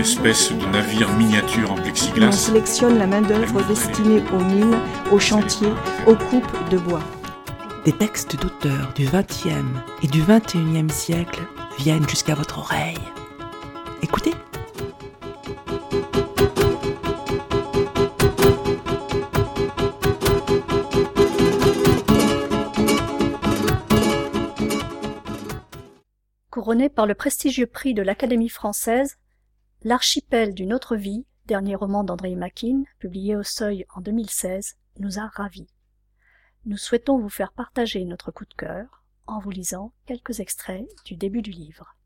espèce de navire miniature en on plexiglas, sélectionne la main-d'œuvre destinée aux mines, aux chantiers, aux coupes de bois. Des textes d'auteurs du XXe et du XXIe siècle viennent jusqu'à votre oreille. Écoutez. Couronné par le prestigieux prix de l'Académie française, L'archipel d'une autre vie, dernier roman d'André Makin, publié au Seuil en 2016, nous a ravis. Nous souhaitons vous faire partager notre coup de cœur en vous lisant quelques extraits du début du livre.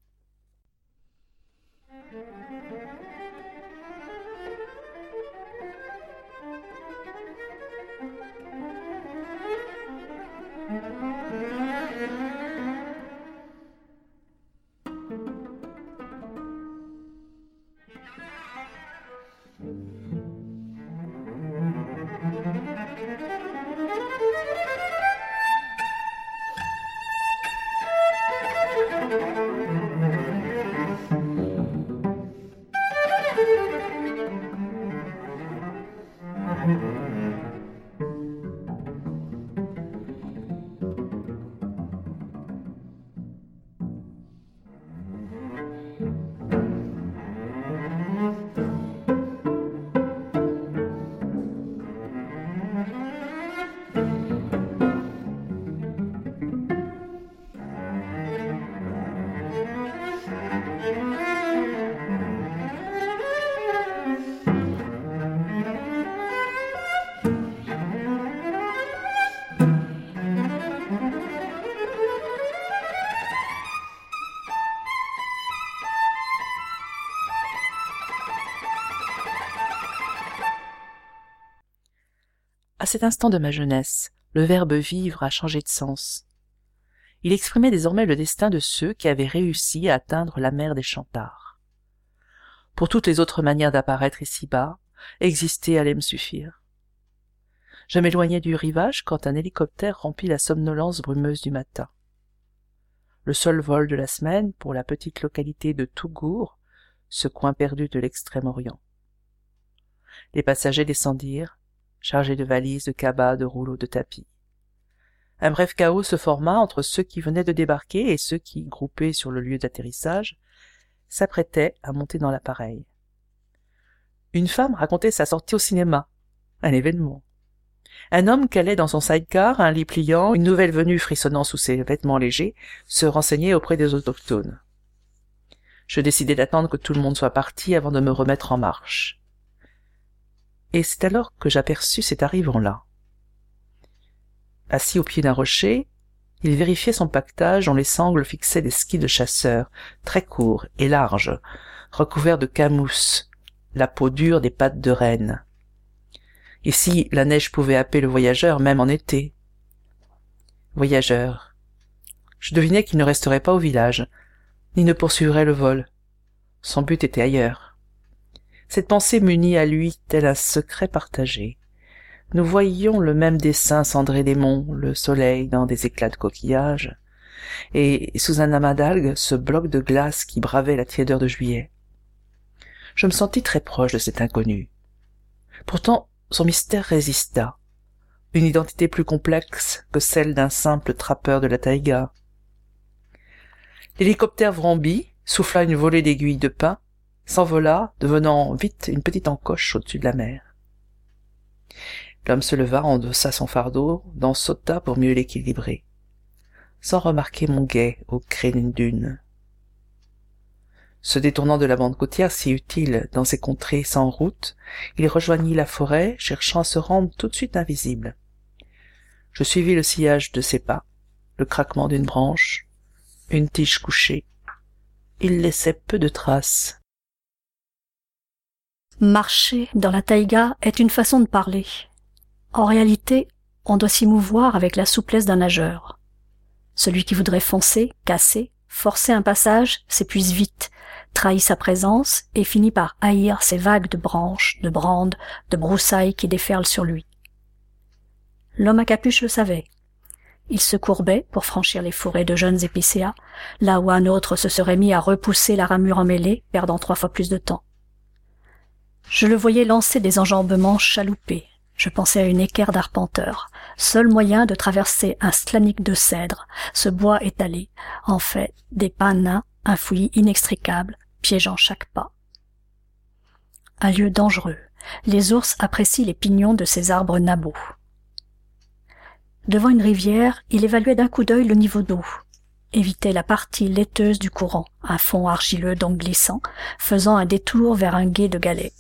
À cet instant de ma jeunesse, le verbe vivre a changé de sens. Il exprimait désormais le destin de ceux qui avaient réussi à atteindre la mer des Chantards. Pour toutes les autres manières d'apparaître ici-bas, exister allait me suffire. Je m'éloignais du rivage quand un hélicoptère remplit la somnolence brumeuse du matin. Le seul vol de la semaine pour la petite localité de Tougour, ce coin perdu de l'extrême-orient. Les passagers descendirent, chargés de valises, de cabas, de rouleaux de tapis. Un bref chaos se forma entre ceux qui venaient de débarquer et ceux qui, groupés sur le lieu d'atterrissage, s'apprêtaient à monter dans l'appareil. Une femme racontait sa sortie au cinéma, un événement. Un homme calait dans son sidecar un lit pliant, une nouvelle venue frissonnant sous ses vêtements légers, se renseignait auprès des autochtones. Je décidai d'attendre que tout le monde soit parti avant de me remettre en marche et c'est alors que j'aperçus cet arrivant-là. Assis au pied d'un rocher, il vérifiait son pactage dont les sangles fixaient des skis de chasseur, très courts et larges, recouverts de camousse, la peau dure des pattes de renne. Ici, la neige pouvait happer le voyageur même en été. Voyageur. Je devinais qu'il ne resterait pas au village, ni ne poursuivrait le vol. Son but était ailleurs. Cette pensée m'unit à lui tel un secret partagé. Nous voyions le même dessin cendré des monts, le soleil dans des éclats de coquillages, et sous un amas d'algues ce bloc de glace qui bravait la tiédeur de juillet. Je me sentis très proche de cet inconnu. Pourtant, son mystère résista. Une identité plus complexe que celle d'un simple trappeur de la taïga. L'hélicoptère vrambit, souffla une volée d'aiguilles de pin, s'envola, devenant vite une petite encoche au-dessus de la mer. L'homme se leva, endossa son fardeau, d'en sauta pour mieux l'équilibrer, sans remarquer mon guet au cré d'une dune. Se détournant de la bande côtière si utile dans ces contrées sans route, il rejoignit la forêt, cherchant à se rendre tout de suite invisible. Je suivis le sillage de ses pas, le craquement d'une branche, une tige couchée. Il laissait peu de traces. Marcher dans la taïga est une façon de parler. En réalité, on doit s'y mouvoir avec la souplesse d'un nageur. Celui qui voudrait foncer, casser, forcer un passage s'épuise vite, trahit sa présence et finit par haïr ces vagues de branches, de brandes, de broussailles qui déferlent sur lui. L'homme à capuche le savait. Il se courbait pour franchir les forêts de jeunes épicéas, là où un autre se serait mis à repousser la ramure emmêlée, perdant trois fois plus de temps. Je le voyais lancer des enjambements chaloupés. Je pensais à une équerre d'arpenteur, seul moyen de traverser un stlanique de cèdre, ce bois étalé, en fait, des pas nains, un fouillis inextricable, piégeant chaque pas. Un lieu dangereux. Les ours apprécient les pignons de ces arbres nabots. Devant une rivière, il évaluait d'un coup d'œil le niveau d'eau, évitait la partie laiteuse du courant, un fond argileux donc glissant, faisant un détour vers un gué de galets.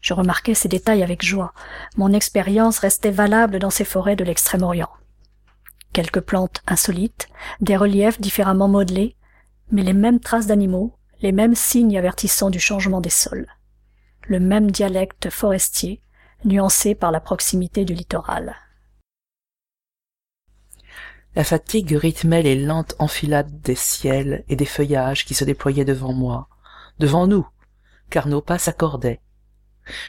Je remarquais ces détails avec joie. Mon expérience restait valable dans ces forêts de l'extrême-orient. Quelques plantes insolites, des reliefs différemment modelés, mais les mêmes traces d'animaux, les mêmes signes avertissant du changement des sols. Le même dialecte forestier, nuancé par la proximité du littoral. La fatigue rythmait les lentes enfilades des ciels et des feuillages qui se déployaient devant moi, devant nous, car nos pas s'accordaient.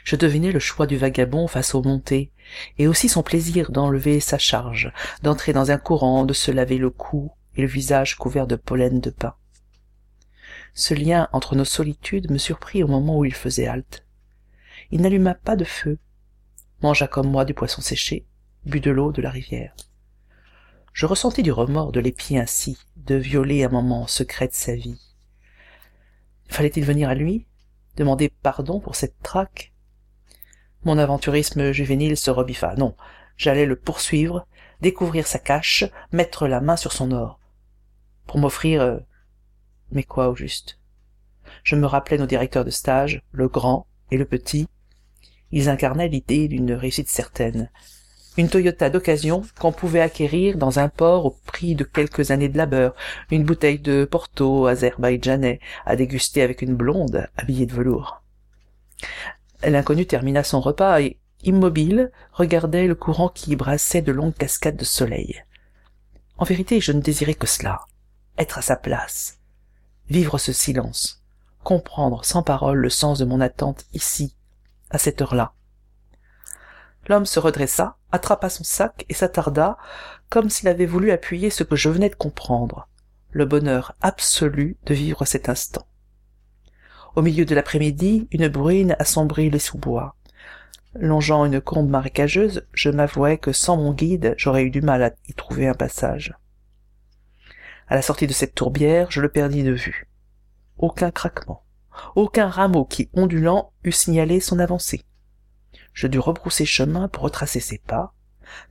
Je devinais le choix du vagabond face aux montées, et aussi son plaisir d'enlever sa charge, d'entrer dans un courant, de se laver le cou et le visage couvert de pollen de pin. Ce lien entre nos solitudes me surprit au moment où il faisait halte. Il n'alluma pas de feu, mangea comme moi du poisson séché, but de l'eau de la rivière. Je ressentis du remords de l'épier ainsi, de violer un moment secret de sa vie. Fallait-il venir à lui, demander pardon pour cette traque? Mon aventurisme juvénile se rebiffa. Non, j'allais le poursuivre, découvrir sa cache, mettre la main sur son or. Pour m'offrir... Euh, mais quoi au juste? Je me rappelais nos directeurs de stage, le grand et le petit. Ils incarnaient l'idée d'une réussite certaine, une Toyota d'occasion qu'on pouvait acquérir dans un port au prix de quelques années de labeur, une bouteille de Porto azerbaïdjanais à déguster avec une blonde habillée de velours. L'inconnu termina son repas et, immobile, regardait le courant qui brassait de longues cascades de soleil. En vérité, je ne désirais que cela, être à sa place, vivre ce silence, comprendre sans parole le sens de mon attente ici, à cette heure-là. L'homme se redressa, attrapa son sac et s'attarda, comme s'il avait voulu appuyer ce que je venais de comprendre, le bonheur absolu de vivre cet instant. Au milieu de l'après-midi, une bruine assombrit les sous-bois. Longeant une combe marécageuse, je m'avouais que sans mon guide, j'aurais eu du mal à y trouver un passage. À la sortie de cette tourbière, je le perdis de vue. Aucun craquement, aucun rameau qui, ondulant, eût signalé son avancée je dus rebrousser chemin pour retracer ses pas,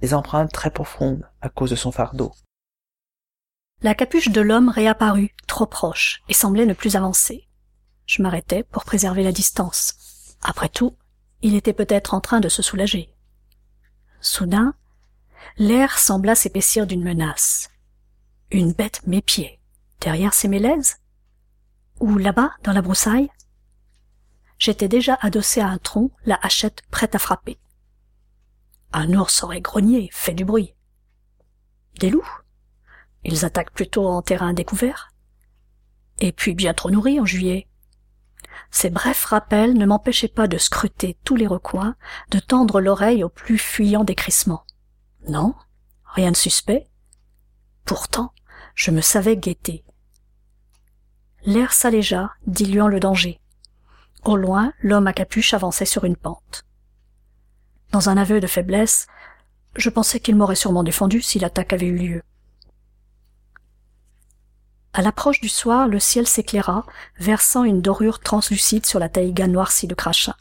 des empreintes très profondes à cause de son fardeau. La capuche de l'homme réapparut, trop proche, et semblait ne plus avancer. Je m'arrêtai pour préserver la distance. Après tout, il était peut-être en train de se soulager. Soudain, l'air sembla s'épaissir d'une menace. Une bête m'épiait, derrière ses mélèzes? Ou là-bas, dans la broussaille? J'étais déjà adossé à un tronc, la hachette prête à frapper. Un ours aurait grogné, fait du bruit. Des loups? Ils attaquent plutôt en terrain découvert. Et puis bien trop nourris en juillet. Ces brefs rappels ne m'empêchaient pas de scruter tous les recoins, de tendre l'oreille au plus fuyant des crissements. Non, rien de suspect. Pourtant, je me savais guetter. L'air s'allégea, diluant le danger. Au loin, l'homme à capuche avançait sur une pente. Dans un aveu de faiblesse, je pensais qu'il m'aurait sûrement défendu si l'attaque avait eu lieu. À l'approche du soir, le ciel s'éclaira, versant une dorure translucide sur la taïga noircie de crachat.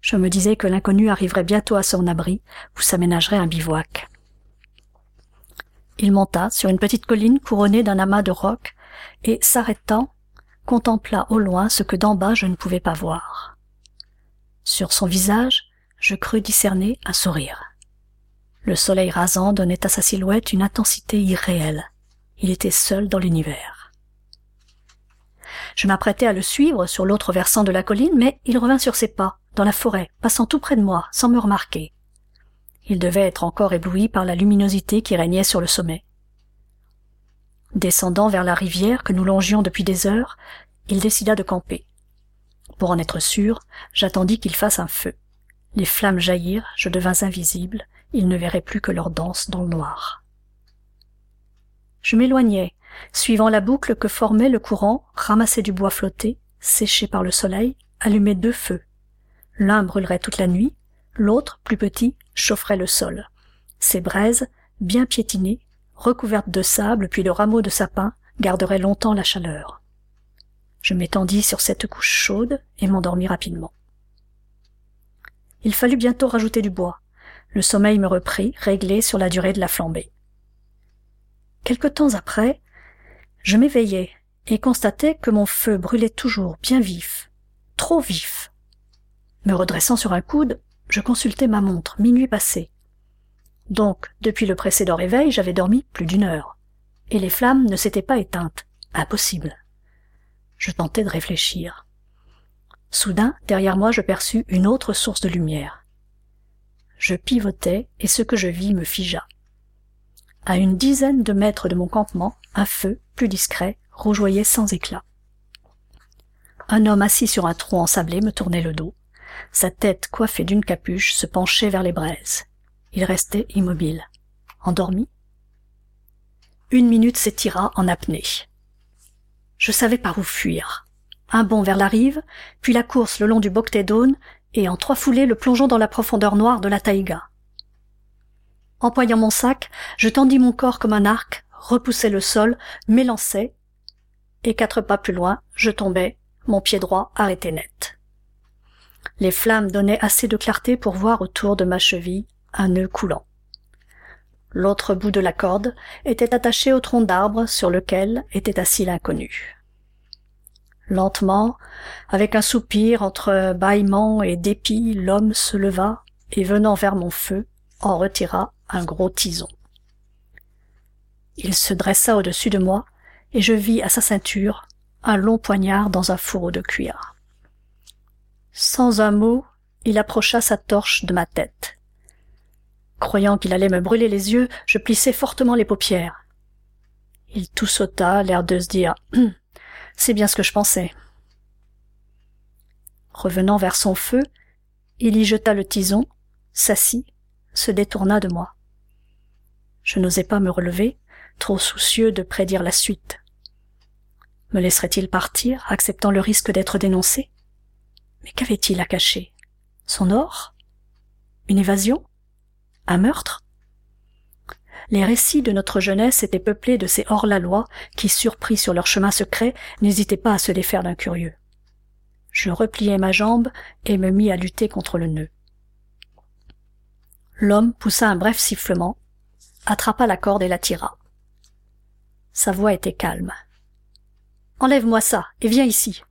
Je me disais que l'inconnu arriverait bientôt à son abri, où s'aménagerait un bivouac. Il monta sur une petite colline couronnée d'un amas de rocs, et, s'arrêtant, contempla au loin ce que d'en bas je ne pouvais pas voir. Sur son visage, je crus discerner un sourire. Le soleil rasant donnait à sa silhouette une intensité irréelle. Il était seul dans l'univers. Je m'apprêtais à le suivre sur l'autre versant de la colline, mais il revint sur ses pas, dans la forêt, passant tout près de moi, sans me remarquer. Il devait être encore ébloui par la luminosité qui régnait sur le sommet. Descendant vers la rivière que nous longions depuis des heures, il décida de camper. Pour en être sûr, j'attendis qu'il fasse un feu. Les flammes jaillirent, je devins invisible, il ne verrait plus que leur danse dans le noir. Je m'éloignai, suivant la boucle que formait le courant, ramassai du bois flotté, séché par le soleil, allumai deux feux. L'un brûlerait toute la nuit, l'autre, plus petit, chaufferait le sol. Ces braises, bien piétinées, recouvertes de sable puis de rameaux de sapin, garderaient longtemps la chaleur. Je m'étendis sur cette couche chaude et m'endormis rapidement. Il fallut bientôt rajouter du bois. Le sommeil me reprit, réglé sur la durée de la flambée. Quelque temps après, je m'éveillai et constatai que mon feu brûlait toujours bien vif, trop vif. Me redressant sur un coude, je consultai ma montre, minuit passé. Donc, depuis le précédent réveil, j'avais dormi plus d'une heure. Et les flammes ne s'étaient pas éteintes. Impossible. Je tentai de réfléchir. Soudain, derrière moi, je perçus une autre source de lumière. Je pivotai, et ce que je vis me figea. À une dizaine de mètres de mon campement, un feu, plus discret, rougeoyait sans éclat. Un homme assis sur un tronc ensablé me tournait le dos. Sa tête coiffée d'une capuche se penchait vers les braises. Il restait immobile. Endormi? Une minute s'étira en apnée. Je savais par où fuir. Un bond vers la rive, puis la course le long du Boctédone, et en trois foulées le plongeon dans la profondeur noire de la taïga. Empoignant mon sac, je tendis mon corps comme un arc, repoussai le sol, m'élançai, et quatre pas plus loin, je tombais, mon pied droit arrêté net. Les flammes donnaient assez de clarté pour voir autour de ma cheville un nœud coulant. L'autre bout de la corde était attaché au tronc d'arbre sur lequel était assis l'inconnu. Lentement, avec un soupir entre bâillement et dépit, l'homme se leva et venant vers mon feu, en retira un gros tison. Il se dressa au-dessus de moi, et je vis à sa ceinture un long poignard dans un fourreau de cuir. Sans un mot, il approcha sa torche de ma tête. Croyant qu'il allait me brûler les yeux, je plissai fortement les paupières. Il tout sauta, l'air de se dire hum, C'est bien ce que je pensais. Revenant vers son feu, il y jeta le tison, s'assit, se détourna de moi. Je n'osais pas me relever, trop soucieux de prédire la suite. Me laisserait-il partir, acceptant le risque d'être dénoncé? Mais qu'avait-il à cacher? Son or? Une évasion? Un meurtre? Les récits de notre jeunesse étaient peuplés de ces hors-la-loi qui, surpris sur leur chemin secret, n'hésitaient pas à se défaire d'un curieux. Je repliai ma jambe et me mis à lutter contre le nœud. L'homme poussa un bref sifflement, attrapa la corde et la tira. Sa voix était calme. Enlève-moi ça et viens ici.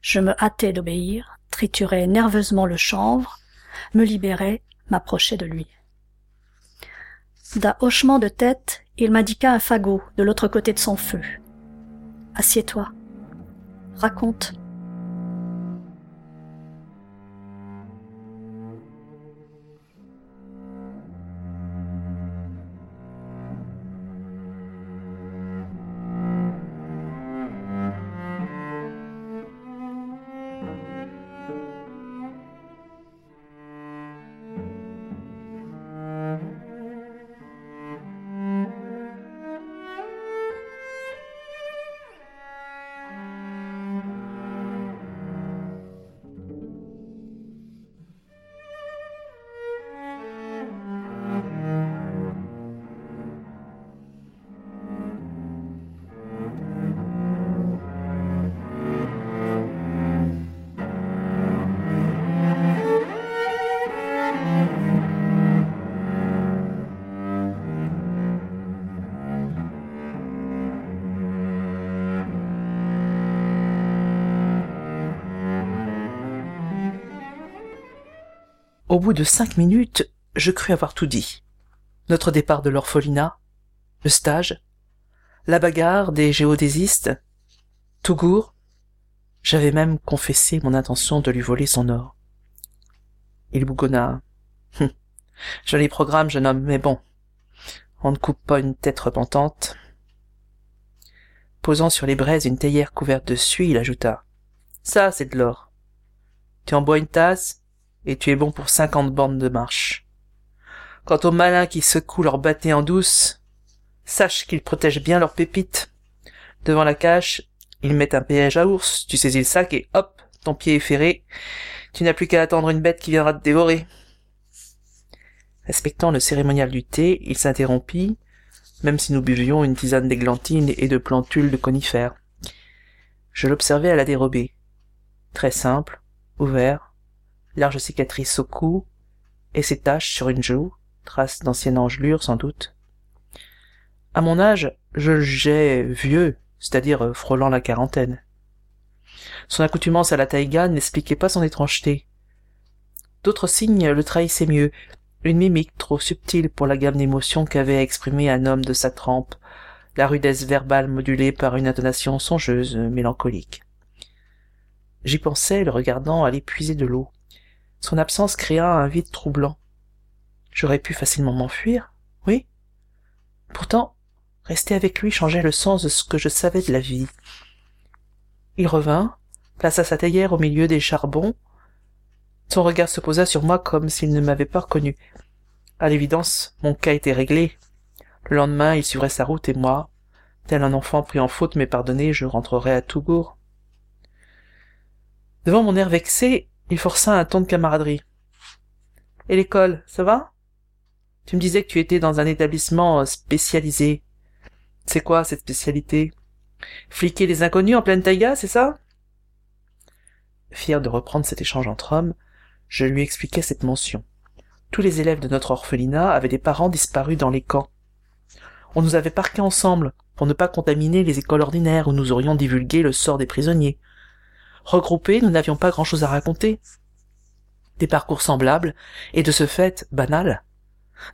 Je me hâtai d'obéir, triturai nerveusement le chanvre, me libérai m'approchait de lui. D'un hochement de tête, il m'indiqua un fagot de l'autre côté de son feu. Assieds-toi. Raconte. Au bout de cinq minutes, je crus avoir tout dit. Notre départ de l'orphelinat, le stage, la bagarre des géodésistes, Tougour, j'avais même confessé mon intention de lui voler son or. Il bougonna. Hum, joli programme, jeune homme, mais bon, on ne coupe pas une tête repentante. Posant sur les braises une théière couverte de suie, il ajouta. Ça, c'est de l'or. Tu en bois une tasse, et tu es bon pour cinquante bornes de marche. Quant aux malins qui secouent leur bâté en douce, sache qu'ils protègent bien leurs pépites. Devant la cache, ils mettent un piège à ours, tu saisis le sac et hop, ton pied est ferré. Tu n'as plus qu'à attendre une bête qui viendra te dévorer. Respectant le cérémonial du thé, il s'interrompit, même si nous buvions une tisane d'églantine et de plantules de conifères. Je l'observais à la dérobée. Très simple, ouvert, large cicatrice au cou, et ses taches sur une joue, traces d'ancienne engelure sans doute. À mon âge, je le jugeais vieux, c'est-à-dire frôlant la quarantaine. Son accoutumance à la taïga n'expliquait pas son étrangeté. D'autres signes le trahissaient mieux, une mimique trop subtile pour la gamme d'émotions qu'avait exprimée un homme de sa trempe, la rudesse verbale modulée par une intonation songeuse, mélancolique. J'y pensais, le regardant aller puiser de l'eau. Son absence créa un vide troublant. J'aurais pu facilement m'enfuir, oui. Pourtant, rester avec lui changeait le sens de ce que je savais de la vie. Il revint, plaça sa théière au milieu des charbons, son regard se posa sur moi comme s'il ne m'avait pas reconnu. À l'évidence, mon cas était réglé. Le lendemain, il suivrait sa route et moi, tel un enfant pris en faute mais pardonné, je rentrerai à Tougour. Devant mon air vexé, il força un ton de camaraderie. Et l'école, ça va? Tu me disais que tu étais dans un établissement spécialisé. C'est quoi cette spécialité? Fliquer les inconnus en pleine taïga, c'est ça? Fier de reprendre cet échange entre hommes, je lui expliquai cette mention. Tous les élèves de notre orphelinat avaient des parents disparus dans les camps. On nous avait parqués ensemble pour ne pas contaminer les écoles ordinaires où nous aurions divulgué le sort des prisonniers. Regroupés, nous n'avions pas grand-chose à raconter. Des parcours semblables, et de ce fait banals.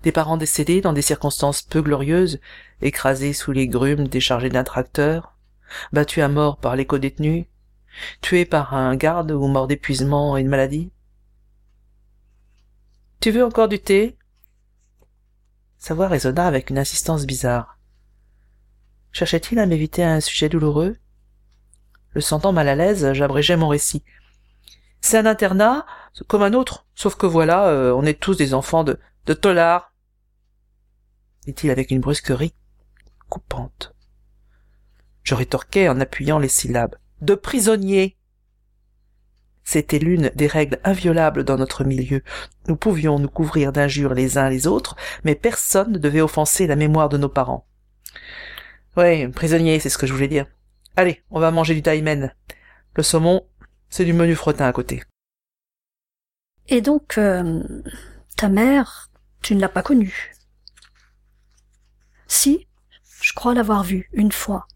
Des parents décédés dans des circonstances peu glorieuses, écrasés sous les grumes déchargés d'un tracteur, battus à mort par les détenus tués par un garde ou morts d'épuisement et de maladie. Tu veux encore du thé? Sa voix résonna avec une insistance bizarre. Cherchait-il à m'éviter un sujet douloureux? Le sentant mal à l'aise, j'abrégeai mon récit. C'est un internat, comme un autre, sauf que voilà, euh, on est tous des enfants de, de tolards, dit-il avec une brusquerie coupante. Je rétorquai en appuyant les syllabes. De prisonniers. C'était l'une des règles inviolables dans notre milieu. Nous pouvions nous couvrir d'injures les uns les autres, mais personne ne devait offenser la mémoire de nos parents. Oui, prisonnier, c'est ce que je voulais dire. Allez, on va manger du taimen. Le saumon, c'est du menu fretin à côté. Et donc, euh, ta mère, tu ne l'as pas connue Si, je crois l'avoir vue une fois.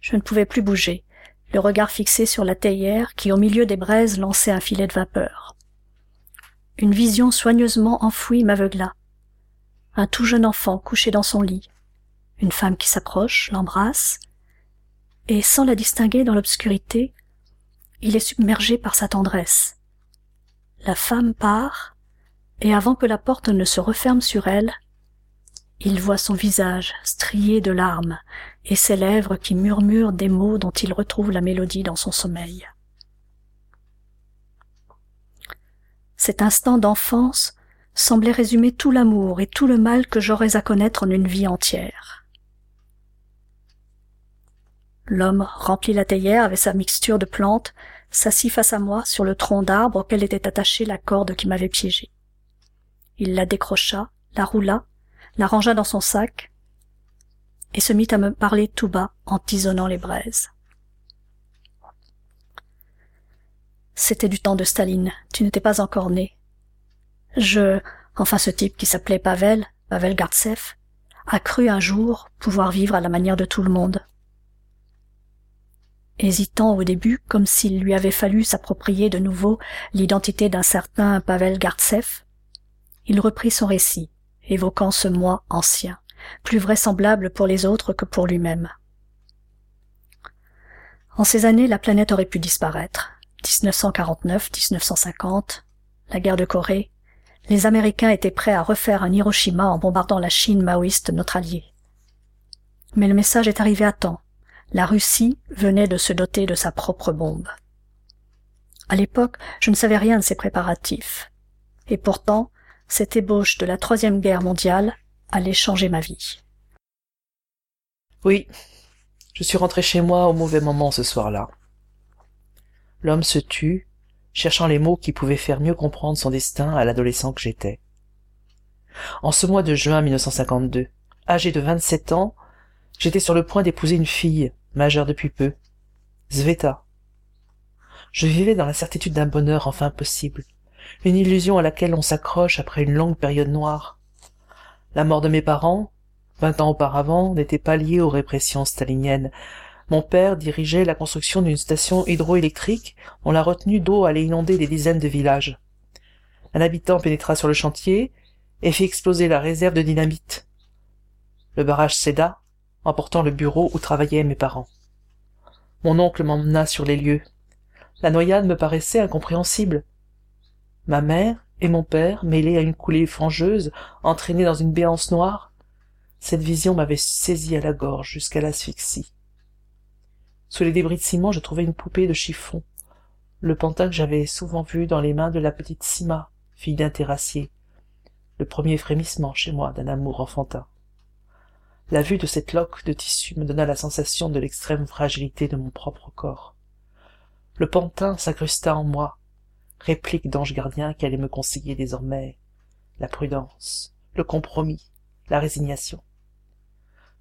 Je ne pouvais plus bouger le regard fixé sur la théière qui au milieu des braises lançait un filet de vapeur. Une vision soigneusement enfouie m'aveugla. Un tout jeune enfant couché dans son lit, une femme qui s'approche, l'embrasse, et sans la distinguer dans l'obscurité, il est submergé par sa tendresse. La femme part, et avant que la porte ne se referme sur elle, il voit son visage strié de larmes et ses lèvres qui murmurent des mots dont il retrouve la mélodie dans son sommeil. Cet instant d'enfance semblait résumer tout l'amour et tout le mal que j'aurais à connaître en une vie entière. L'homme remplit la théière avec sa mixture de plantes, s'assit face à moi sur le tronc d'arbre auquel était attachée la corde qui m'avait piégé. Il la décrocha, la roula, la rangea dans son sac, et se mit à me parler tout bas en tisonnant les braises. C'était du temps de Staline, tu n'étais pas encore né. Je, enfin ce type qui s'appelait Pavel, Pavel Gartsev, a cru un jour pouvoir vivre à la manière de tout le monde. Hésitant au début, comme s'il lui avait fallu s'approprier de nouveau l'identité d'un certain Pavel Gartsev, il reprit son récit, évoquant ce moi ancien plus vraisemblable pour les autres que pour lui-même. En ces années, la planète aurait pu disparaître. 1949, 1950, la guerre de Corée, les Américains étaient prêts à refaire un Hiroshima en bombardant la Chine maoïste, notre allié. Mais le message est arrivé à temps. La Russie venait de se doter de sa propre bombe. À l'époque, je ne savais rien de ces préparatifs. Et pourtant, cette ébauche de la troisième guerre mondiale allait changer ma vie. Oui, je suis rentré chez moi au mauvais moment ce soir-là. L'homme se tut, cherchant les mots qui pouvaient faire mieux comprendre son destin à l'adolescent que j'étais. En ce mois de juin 1952, âgé de vingt-sept ans, j'étais sur le point d'épouser une fille, majeure depuis peu, Zveta. Je vivais dans la certitude d'un bonheur enfin possible, une illusion à laquelle on s'accroche après une longue période noire. La mort de mes parents, vingt ans auparavant, n'était pas liée aux répressions staliniennes. Mon père dirigeait la construction d'une station hydroélectrique dont la retenue d'eau allait inonder des dizaines de villages. Un habitant pénétra sur le chantier et fit exploser la réserve de dynamite. Le barrage céda, emportant le bureau où travaillaient mes parents. Mon oncle m'emmena sur les lieux. La noyade me paraissait incompréhensible. Ma mère et mon père, mêlés à une coulée fangeuse, entraînés dans une béance noire, cette vision m'avait saisi à la gorge jusqu'à l'asphyxie. Sous les débris de ciment, je trouvais une poupée de chiffon, le pantin que j'avais souvent vu dans les mains de la petite Sima, fille d'un terrassier, le premier frémissement chez moi d'un amour enfantin. La vue de cette loque de tissu me donna la sensation de l'extrême fragilité de mon propre corps. Le pantin s'incrusta en moi, réplique d'ange gardien qui allait me conseiller désormais la prudence, le compromis, la résignation.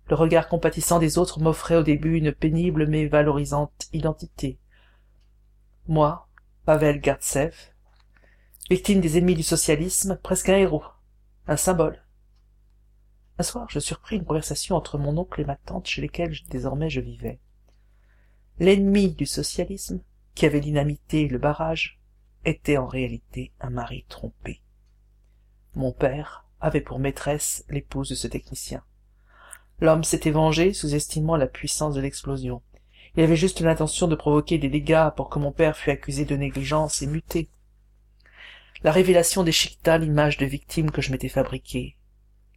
Le regard compatissant des autres m'offrait au début une pénible mais valorisante identité. Moi, Pavel Gartsev, victime des ennemis du socialisme, presque un héros, un symbole. Un soir, je surpris une conversation entre mon oncle et ma tante chez lesquels désormais je vivais. L'ennemi du socialisme, qui avait dynamité le barrage, était en réalité un mari trompé. Mon père avait pour maîtresse l'épouse de ce technicien. L'homme s'était vengé, sous-estimant la puissance de l'explosion. Il avait juste l'intention de provoquer des dégâts pour que mon père fût accusé de négligence et muté. La révélation déchiqueta l'image de victime que je m'étais fabriquée.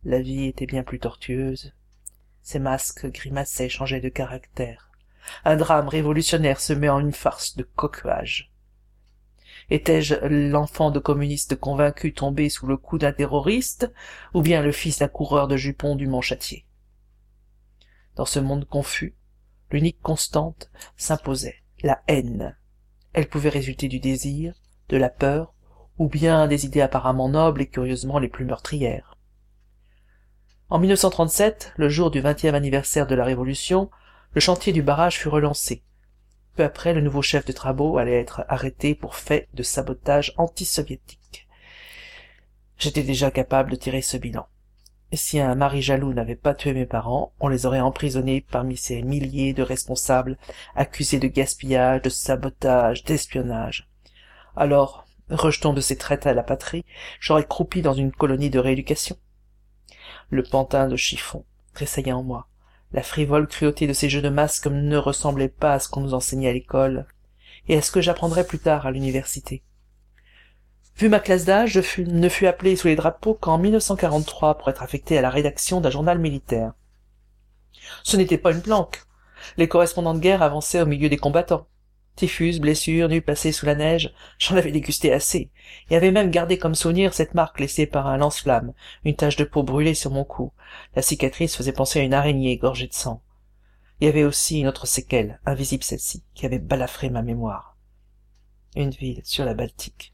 La vie était bien plus tortueuse. Ces masques grimaçaient, changeaient de caractère. Un drame révolutionnaire se met en une farce de coquage. Étais-je l'enfant de communistes convaincus tombé sous le coup d'un terroriste, ou bien le fils d'un coureur de jupons du Mont-Châtier Dans ce monde confus, l'unique constante s'imposait, la haine. Elle pouvait résulter du désir, de la peur, ou bien des idées apparemment nobles et curieusement les plus meurtrières. En 1937, le jour du vingtième anniversaire de la Révolution, le chantier du barrage fut relancé, peu après, le nouveau chef de travaux allait être arrêté pour fait de sabotage anti-soviétique. J'étais déjà capable de tirer ce bilan. Si un mari jaloux n'avait pas tué mes parents, on les aurait emprisonnés parmi ces milliers de responsables accusés de gaspillage, de sabotage, d'espionnage. Alors, rejetant de ces traites à la patrie, j'aurais croupi dans une colonie de rééducation. Le pantin de chiffon tressaillait en moi. La frivole cruauté de ces jeux de masques ne ressemblait pas à ce qu'on nous enseignait à l'école, et à ce que j'apprendrais plus tard à l'université. Vu ma classe d'âge, je ne fus appelé sous les drapeaux qu'en 1943 pour être affecté à la rédaction d'un journal militaire. Ce n'était pas une planque. Les correspondants de guerre avançaient au milieu des combattants. Typhus, blessures, nuits passées sous la neige, j'en avais dégusté assez, et avais même gardé comme souvenir cette marque laissée par un lance-flamme, une tache de peau brûlée sur mon cou. La cicatrice faisait penser à une araignée gorgée de sang. Il y avait aussi une autre séquelle, invisible celle-ci, qui avait balafré ma mémoire. Une ville sur la Baltique.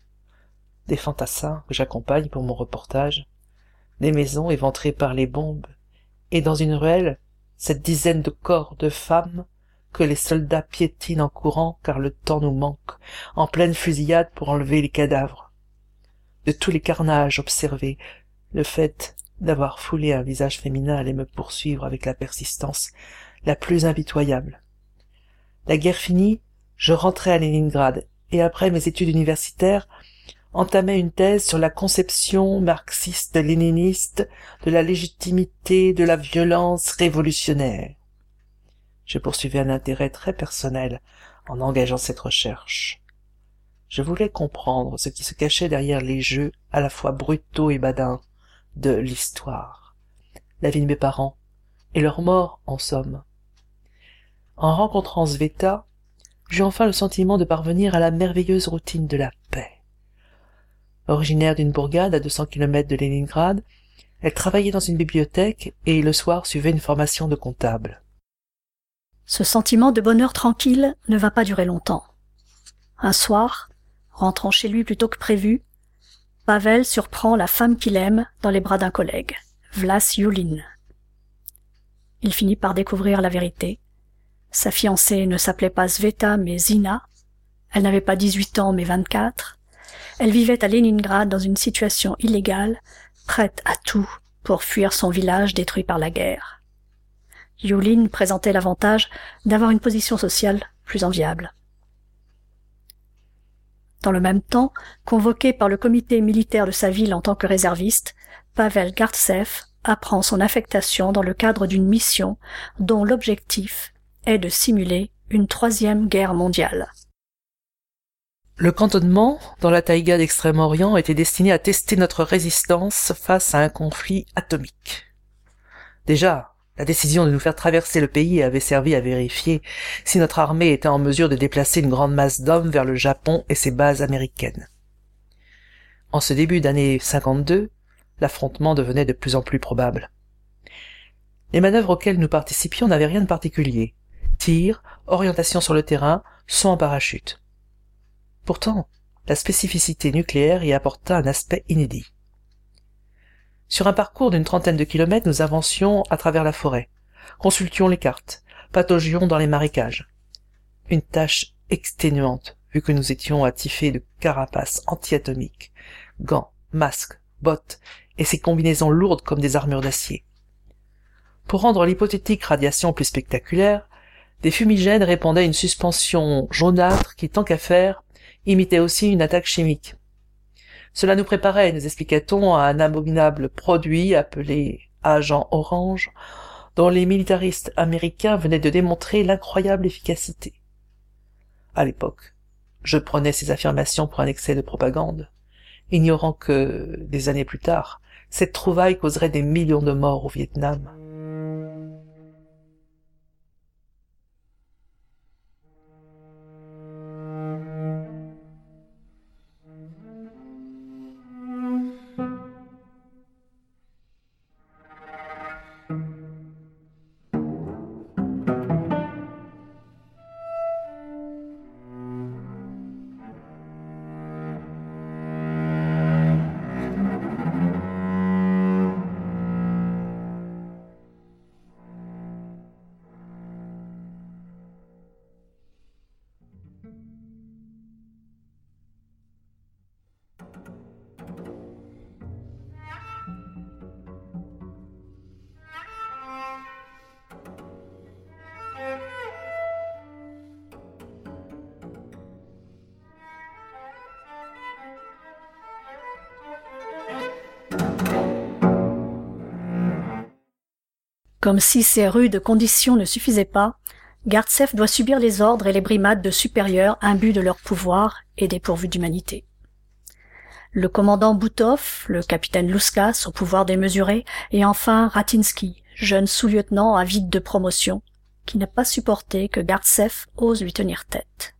Des fantassins que j'accompagne pour mon reportage. Des maisons éventrées par les bombes. Et dans une ruelle, cette dizaine de corps de femmes que les soldats piétinent en courant car le temps nous manque, en pleine fusillade pour enlever les cadavres. De tous les carnages observés, le fait d'avoir foulé un visage féminin allait me poursuivre avec la persistance la plus impitoyable. La guerre finie, je rentrai à Leningrad et après mes études universitaires, entamai une thèse sur la conception marxiste-léniniste de la légitimité de la violence révolutionnaire. Je poursuivais un intérêt très personnel en engageant cette recherche. Je voulais comprendre ce qui se cachait derrière les jeux à la fois brutaux et badins de l'histoire, la vie de mes parents et leur mort en somme. En rencontrant Sveta, j'eus enfin le sentiment de parvenir à la merveilleuse routine de la paix. Originaire d'une bourgade à deux cents kilomètres de Leningrad, elle travaillait dans une bibliothèque et le soir suivait une formation de comptable. Ce sentiment de bonheur tranquille ne va pas durer longtemps. Un soir, rentrant chez lui plus tôt que prévu, Pavel surprend la femme qu'il aime dans les bras d'un collègue, Vlas Yulin. Il finit par découvrir la vérité. Sa fiancée ne s'appelait pas Sveta mais Zina. Elle n'avait pas 18 ans mais 24. Elle vivait à Leningrad dans une situation illégale, prête à tout pour fuir son village détruit par la guerre. Yulin présentait l'avantage d'avoir une position sociale plus enviable. Dans le même temps, convoqué par le comité militaire de sa ville en tant que réserviste, Pavel Gartsev apprend son affectation dans le cadre d'une mission dont l'objectif est de simuler une troisième guerre mondiale. Le cantonnement dans la taïga d'Extrême-Orient était destiné à tester notre résistance face à un conflit atomique. Déjà, la décision de nous faire traverser le pays avait servi à vérifier si notre armée était en mesure de déplacer une grande masse d'hommes vers le Japon et ses bases américaines. En ce début d'année 52, l'affrontement devenait de plus en plus probable. Les manœuvres auxquelles nous participions n'avaient rien de particulier. Tir, orientation sur le terrain, saut en parachute. Pourtant, la spécificité nucléaire y apporta un aspect inédit. Sur un parcours d'une trentaine de kilomètres, nous avancions à travers la forêt, consultions les cartes, pataugions dans les marécages. Une tâche exténuante, vu que nous étions attifés de carapaces antiatomiques, gants, masques, bottes et ces combinaisons lourdes comme des armures d'acier. Pour rendre l'hypothétique radiation plus spectaculaire, des fumigènes répandaient une suspension jaunâtre qui, tant qu'à faire, imitait aussi une attaque chimique. Cela nous préparait, nous expliquait-on, à un abominable produit appelé agent orange, dont les militaristes américains venaient de démontrer l'incroyable efficacité. À l'époque, je prenais ces affirmations pour un excès de propagande, ignorant que, des années plus tard, cette trouvaille causerait des millions de morts au Vietnam. Comme si ces rudes conditions ne suffisaient pas, Gartsev doit subir les ordres et les brimades de supérieurs imbus de leur pouvoir et dépourvus d'humanité. Le commandant Boutov, le capitaine Louskas au pouvoir démesuré, et enfin Ratinsky, jeune sous-lieutenant avide de promotion, qui n'a pas supporté que Gartsev ose lui tenir tête.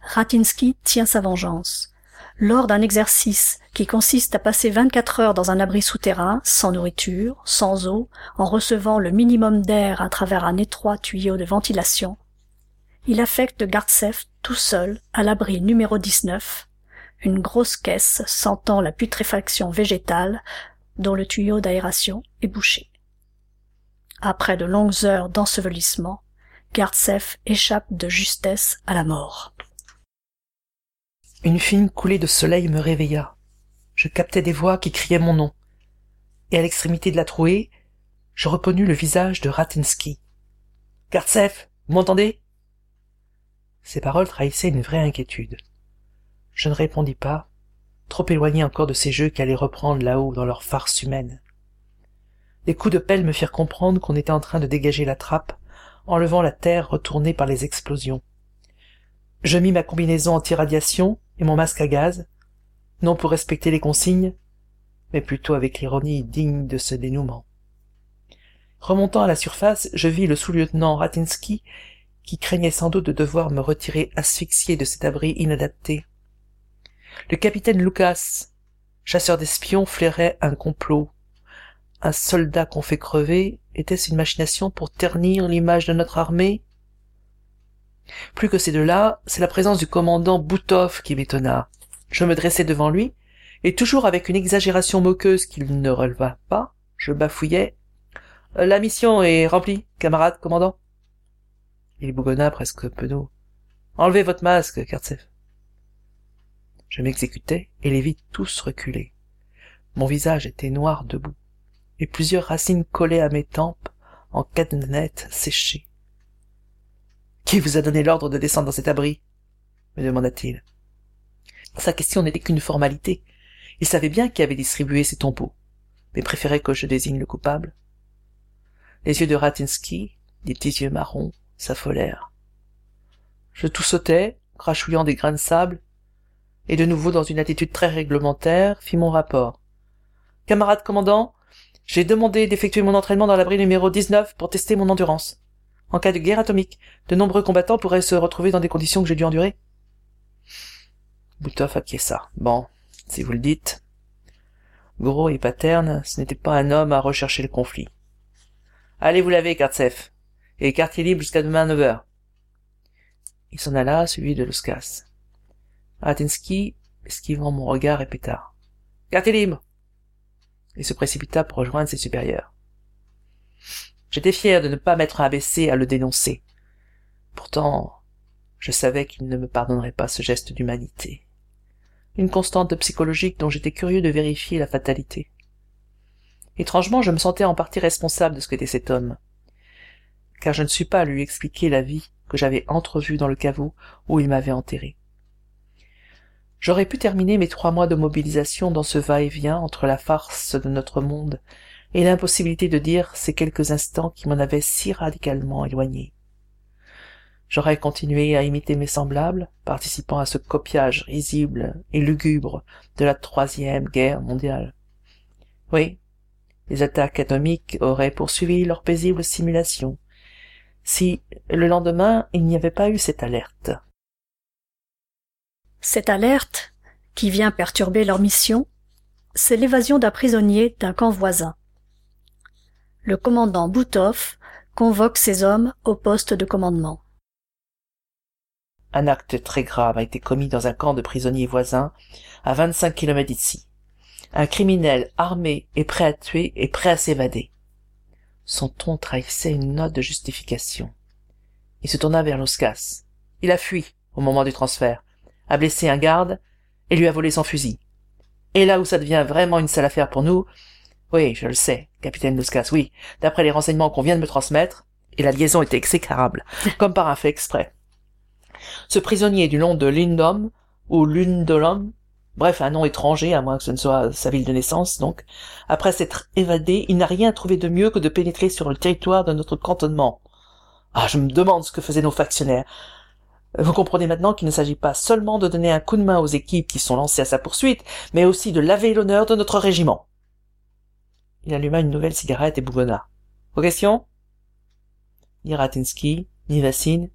Ratinsky tient sa vengeance. Lors d'un exercice qui consiste à passer 24 heures dans un abri souterrain, sans nourriture, sans eau, en recevant le minimum d'air à travers un étroit tuyau de ventilation, il affecte Gartsev tout seul à l'abri numéro 19, une grosse caisse sentant la putréfaction végétale dont le tuyau d'aération est bouché. Après de longues heures d'ensevelissement, Gartsev échappe de justesse à la mort. Une fine coulée de soleil me réveilla. Je captai des voix qui criaient mon nom. Et à l'extrémité de la trouée je reconnus le visage de ratinsky gartsev vous m'entendez? Ces paroles trahissaient une vraie inquiétude. Je ne répondis pas trop éloigné encore de ces jeux qui allaient reprendre là-haut dans leur farce humaine. Des coups de pelle me firent comprendre qu'on était en train de dégager la trappe enlevant la terre retournée par les explosions. Je mis ma combinaison anti-radiation et mon masque à gaz, non pour respecter les consignes, mais plutôt avec l'ironie digne de ce dénouement. Remontant à la surface, je vis le sous-lieutenant Ratinsky, qui craignait sans doute de devoir me retirer asphyxié de cet abri inadapté. Le capitaine Lucas, chasseur d'espions, flairait un complot. Un soldat qu'on fait crever, était-ce une machination pour ternir l'image de notre armée Plus que ces deux-là, c'est la présence du commandant Boutov qui m'étonna. Je me dressai devant lui, et toujours avec une exagération moqueuse qu'il ne releva pas, je bafouillais. Euh, la mission est remplie, camarade commandant. Il bougonna presque penaud. Enlevez votre masque, Kartsev. Je m'exécutais et les vis tous reculer. Mon visage était noir debout, et plusieurs racines collaient à mes tempes en cadenettes séchées. Qui vous a donné l'ordre de descendre dans cet abri me demanda-t-il. Sa question n'était qu'une formalité. Il savait bien qui avait distribué ces tombeaux, mais préférait que je désigne le coupable. Les yeux de Ratinsky, des petits yeux marrons, s'affolèrent. Je tout crachouillant des grains de sable, et de nouveau dans une attitude très réglementaire, fis mon rapport. Camarade commandant, j'ai demandé d'effectuer mon entraînement dans l'abri numéro 19 pour tester mon endurance. En cas de guerre atomique, de nombreux combattants pourraient se retrouver dans des conditions que j'ai dû endurer. Boutov acquiesça. Bon, si vous le dites. Gros et paterne, ce n'était pas un homme à rechercher le conflit. Allez vous laver, Kartsev, et quartier libre jusqu'à demain à neuf heures. Il s'en alla, celui de Luskas. Ratinsky, esquivant mon regard, répéta. Quartier libre! Et se précipita pour rejoindre ses supérieurs. J'étais fier de ne pas m'être abaissé à le dénoncer. Pourtant, je savais qu'il ne me pardonnerait pas ce geste d'humanité. Une constante psychologique dont j'étais curieux de vérifier la fatalité. Étrangement, je me sentais en partie responsable de ce qu'était cet homme, car je ne suis pas à lui expliquer la vie que j'avais entrevue dans le caveau où il m'avait enterré. J'aurais pu terminer mes trois mois de mobilisation dans ce va-et-vient entre la farce de notre monde et l'impossibilité de dire ces quelques instants qui m'en avaient si radicalement éloigné. J'aurais continué à imiter mes semblables, participant à ce copiage risible et lugubre de la troisième guerre mondiale. Oui, les attaques atomiques auraient poursuivi leur paisible simulation, si le lendemain il n'y avait pas eu cette alerte. Cette alerte, qui vient perturber leur mission, c'est l'évasion d'un prisonnier d'un camp voisin. Le commandant Boutov convoque ses hommes au poste de commandement. Un acte très grave a été commis dans un camp de prisonniers voisins, à vingt-cinq kilomètres d'ici. Un criminel armé et prêt à tuer et prêt à s'évader. Son ton trahissait une note de justification. Il se tourna vers Loskas. Il a fui au moment du transfert a blessé un garde et lui a volé son fusil. Et là où ça devient vraiment une sale affaire pour nous, oui, je le sais, capitaine Luskas, oui, d'après les renseignements qu'on vient de me transmettre, et la liaison était exécrable, comme par un fait exprès. Ce prisonnier du nom de Lindom, ou Lundolom, bref, un nom étranger, à moins que ce ne soit sa ville de naissance, donc, après s'être évadé, il n'a rien trouvé de mieux que de pénétrer sur le territoire de notre cantonnement. Ah, je me demande ce que faisaient nos factionnaires. Vous comprenez maintenant qu'il ne s'agit pas seulement de donner un coup de main aux équipes qui sont lancées à sa poursuite, mais aussi de laver l'honneur de notre régiment. Il alluma une nouvelle cigarette et bougonna. Vos questions? Ni Ratinsky, ni Vassine,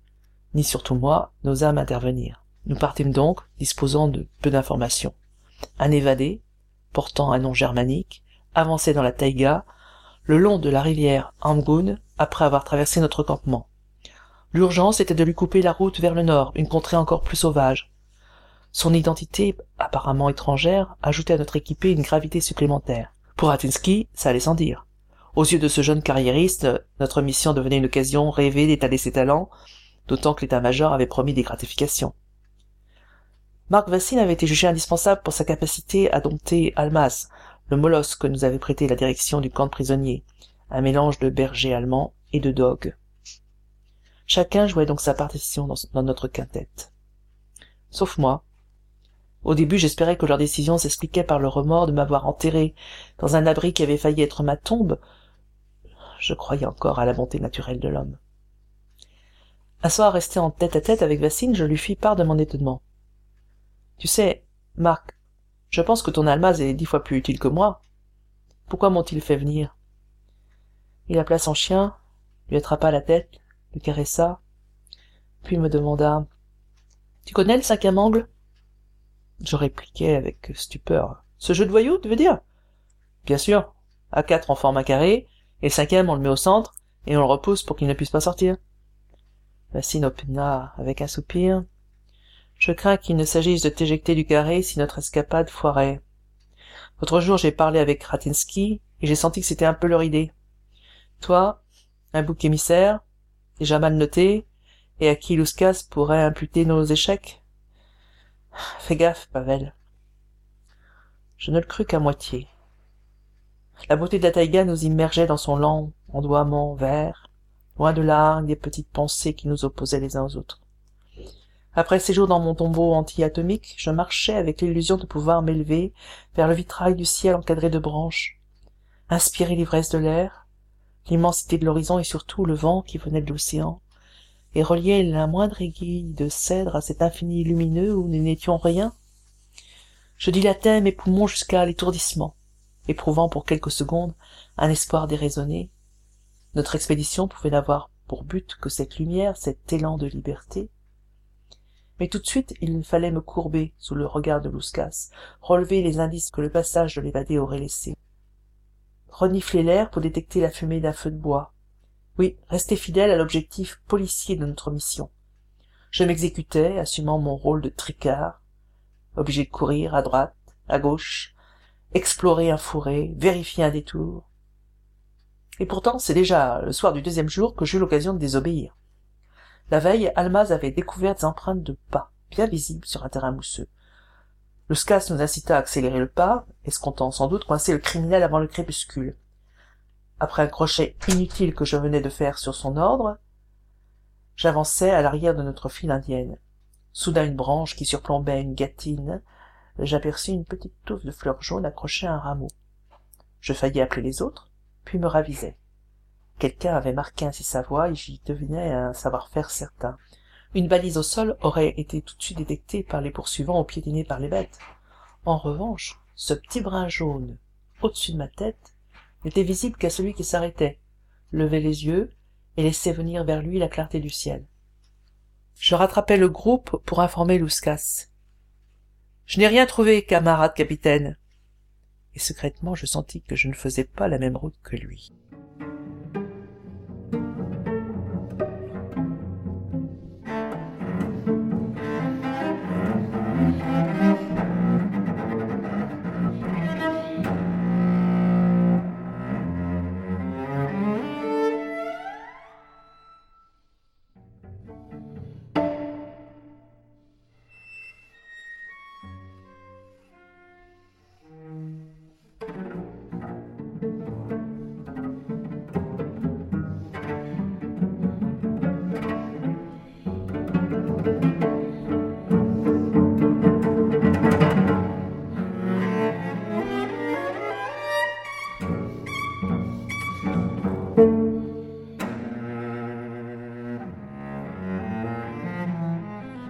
ni surtout moi, n'osâmes intervenir. Nous partîmes donc, disposant de peu d'informations. Un évadé, portant un nom germanique, avançait dans la taïga, le long de la rivière Amgun, après avoir traversé notre campement. L'urgence était de lui couper la route vers le nord, une contrée encore plus sauvage. Son identité, apparemment étrangère, ajoutait à notre équipée une gravité supplémentaire. Pour Atinsky, ça allait sans dire. Aux yeux de ce jeune carriériste, notre mission devenait une occasion rêvée d'étaler ses talents, d'autant que l'état-major avait promis des gratifications. Marc Vassine avait été jugé indispensable pour sa capacité à dompter Almas, le molosse que nous avait prêté la direction du camp de prisonniers, un mélange de berger allemand et de dogue. Chacun jouait donc sa partition dans, notre quintette. Sauf moi. Au début, j'espérais que leur décision s'expliquait par le remords de m'avoir enterré dans un abri qui avait failli être ma tombe. Je croyais encore à la bonté naturelle de l'homme. Un soir, resté en tête à tête avec Vassine, je lui fis part de mon étonnement. Tu sais, Marc, je pense que ton almaz est dix fois plus utile que moi. Pourquoi m'ont-ils fait venir? Il appela son chien, lui attrapa la tête, le caressa, puis me demanda Tu connais le cinquième angle Je répliquai avec stupeur. Ce jeu de voyous, tu veux dire? Bien sûr. À quatre, on forme un carré, et le cinquième, on le met au centre, et on le repousse pour qu'il ne puisse pas sortir. Vassine opina avec un soupir. Je crains qu'il ne s'agisse de t'éjecter du carré si notre escapade foirait. L'autre jour, j'ai parlé avec Kratinsky, et j'ai senti que c'était un peu leur idée. Toi, un bouc émissaire, déjà mal noté, et à qui Louskas pourrait imputer nos échecs? Fais gaffe, Pavel. Je ne le crus qu'à moitié. La beauté de la taïga nous immergeait dans son lent ondoiement vert, loin de là des petites pensées qui nous opposaient les uns aux autres. Après ces jours dans mon tombeau anti-atomique, je marchais avec l'illusion de pouvoir m'élever vers le vitrail du ciel encadré de branches, inspirer l'ivresse de l'air, l'immensité de l'horizon et surtout le vent qui venait de l'océan, et relier la moindre aiguille de cèdre à cet infini lumineux où nous n'étions rien. Je dilatais mes poumons jusqu'à l'étourdissement, éprouvant pour quelques secondes un espoir déraisonné. Notre expédition pouvait n'avoir pour but que cette lumière, cet élan de liberté. Mais tout de suite il fallait me courber sous le regard de Louskas, relever les indices que le passage de l'évadé aurait laissés renifler l'air pour détecter la fumée d'un feu de bois oui rester fidèle à l'objectif policier de notre mission. Je m'exécutais assumant mon rôle de tricard obligé de courir à droite à gauche explorer un fourré vérifier un détour. Et pourtant c'est déjà le soir du deuxième jour que j'eus l'occasion de désobéir. La veille almaz avait découvert des empreintes de pas bien visibles sur un terrain mousseux. Le SCAS nous incita à accélérer le pas, escomptant sans doute coincer le criminel avant le crépuscule. Après un crochet inutile que je venais de faire sur son ordre, j'avançai à l'arrière de notre file indienne. Soudain une branche qui surplombait une gâtine, j'aperçus une petite touffe de fleurs jaunes accrochée à un rameau. Je faillis appeler les autres, puis me ravisai. Quelqu'un avait marqué ainsi sa voix et j'y devinais un savoir-faire certain. Une balise au sol aurait été tout de suite détectée par les poursuivants ou piétinée par les bêtes. En revanche, ce petit brin jaune au-dessus de ma tête n'était visible qu'à celui qui s'arrêtait, levait les yeux et laissait venir vers lui la clarté du ciel. Je rattrapai le groupe pour informer Louskas. Je n'ai rien trouvé, camarade capitaine. Et secrètement je sentis que je ne faisais pas la même route que lui.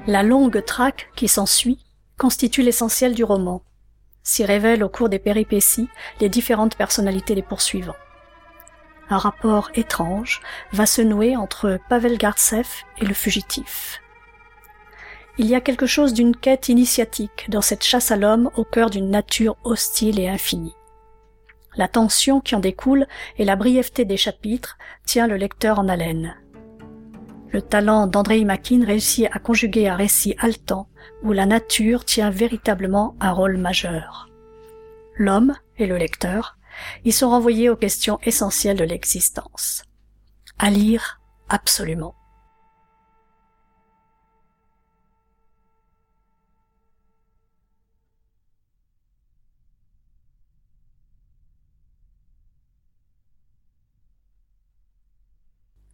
La longue traque qui s'ensuit constitue l'essentiel du roman, s'y révèlent au cours des péripéties les différentes personnalités des poursuivants. Un rapport étrange va se nouer entre Pavel Gartsev et le fugitif. Il y a quelque chose d'une quête initiatique dans cette chasse à l'homme au cœur d'une nature hostile et infinie. La tension qui en découle et la brièveté des chapitres tient le lecteur en haleine. Le talent d'Andrei Makin réussit à conjuguer un récit haletant où la nature tient véritablement un rôle majeur. L'homme et le lecteur y sont renvoyés aux questions essentielles de l'existence. À lire absolument.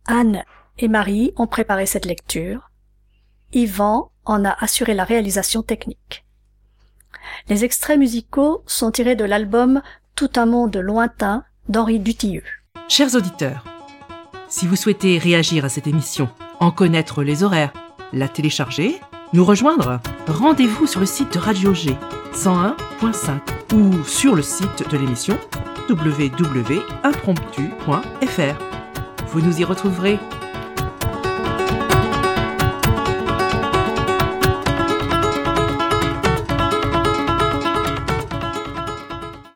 Anne et Marie ont préparé cette lecture. Yvan en a assuré la réalisation technique. Les extraits musicaux sont tirés de l'album Tout un monde lointain d'Henri Dutilleux. Chers auditeurs, si vous souhaitez réagir à cette émission En connaître les horaires, la télécharger, nous rejoindre Rendez-vous sur le site de Radio G 101.5 ou sur le site de l'émission www.impromptu.fr. Vous nous y retrouverez